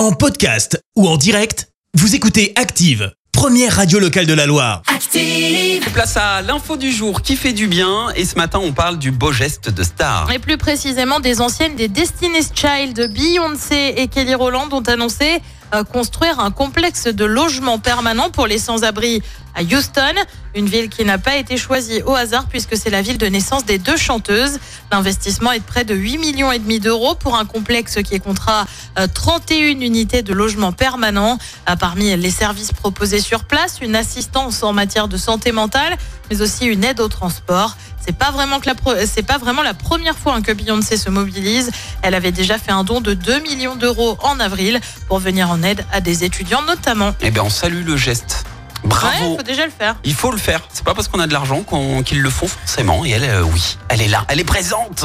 En podcast ou en direct, vous écoutez Active, première radio locale de la Loire. Active. Place à l'info du jour qui fait du bien et ce matin on parle du beau geste de star. Et plus précisément des anciennes des Destiny's Child, Beyoncé et Kelly Rowland ont annoncé euh, construire un complexe de logement permanent pour les sans-abri à Houston, une ville qui n'a pas été choisie au hasard puisque c'est la ville de naissance des deux chanteuses. L'investissement est de près de 8 millions et demi d'euros pour un complexe qui comptera euh, 31 unités de logement permanent. Euh, Parmi les services proposés sur place, une assistance en matière de santé mentale, mais aussi une aide au transport. C'est pas vraiment que la c'est pas vraiment la première fois hein, que Beyoncé se mobilise. Elle avait déjà fait un don de 2 millions d'euros en avril pour venir en aide à des étudiants notamment. Eh bien on salue le geste. Ouais, Bravo. faut déjà le faire. Il faut le faire. C'est pas parce qu'on a de l'argent qu'ils le font forcément. Et elle, euh, oui, elle est là, elle est présente.